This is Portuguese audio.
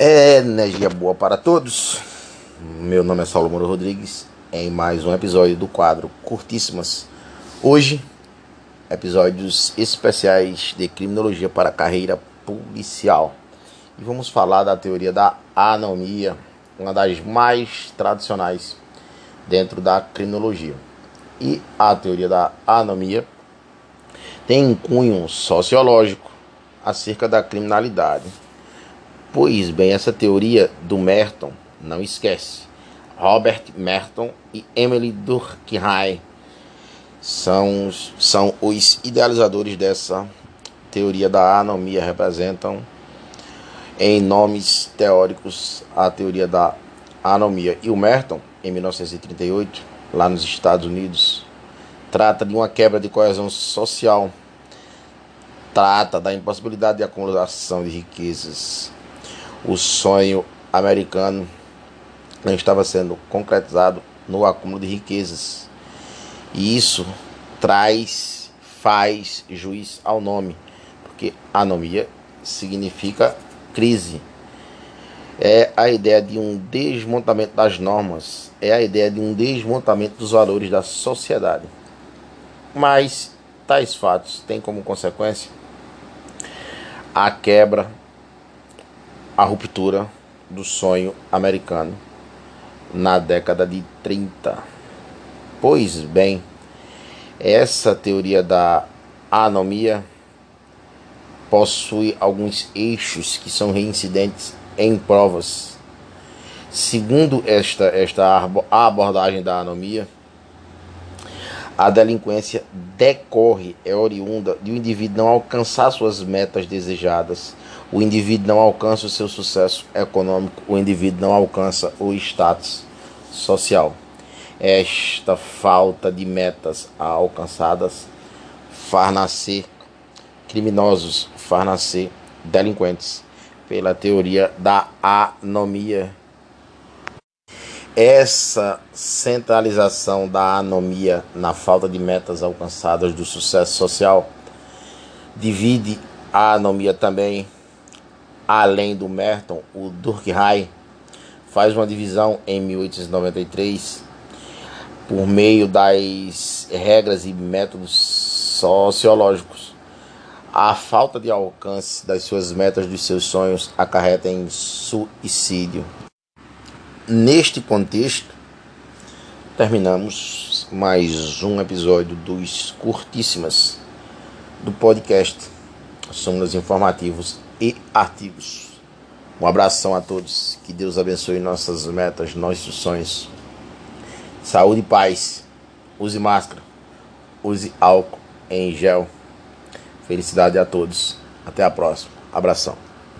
É energia boa para todos. Meu nome é Saulo Moro Rodrigues. Em mais um episódio do quadro Curtíssimas. Hoje, episódios especiais de criminologia para a carreira policial. E vamos falar da teoria da anomia, uma das mais tradicionais dentro da criminologia. E a teoria da anomia tem um cunho sociológico acerca da criminalidade Pois bem, essa teoria do Merton, não esquece. Robert Merton e Emily Durkheim são, são os idealizadores dessa teoria da anomia, representam em nomes teóricos a teoria da anomia. E o Merton, em 1938, lá nos Estados Unidos, trata de uma quebra de coesão social, trata da impossibilidade de acumulação de riquezas o sonho americano não estava sendo concretizado no acúmulo de riquezas. E isso traz, faz juiz ao nome, porque anomia significa crise. É a ideia de um desmontamento das normas, é a ideia de um desmontamento dos valores da sociedade. Mas tais fatos têm como consequência a quebra a ruptura do sonho americano na década de 30. Pois bem, essa teoria da anomia possui alguns eixos que são reincidentes em provas. Segundo esta, esta abordagem da anomia, a delinquência decorre, é oriunda de um indivíduo não alcançar suas metas desejadas o indivíduo não alcança o seu sucesso econômico, o indivíduo não alcança o status social. Esta falta de metas alcançadas faz nascer criminosos, faz nascer delinquentes, pela teoria da anomia. Essa centralização da anomia na falta de metas alcançadas do sucesso social divide a anomia também além do Merton, o Durkheim faz uma divisão em 1893 por meio das regras e métodos sociológicos. A falta de alcance das suas metas, dos seus sonhos, acarreta em suicídio. Neste contexto, terminamos mais um episódio dos Curtíssimas do podcast Somos Informativos e artigos. Um abração a todos. Que Deus abençoe nossas metas, nossos sonhos. Saúde e paz. Use máscara. Use álcool em gel. Felicidade a todos. Até a próxima. Abração.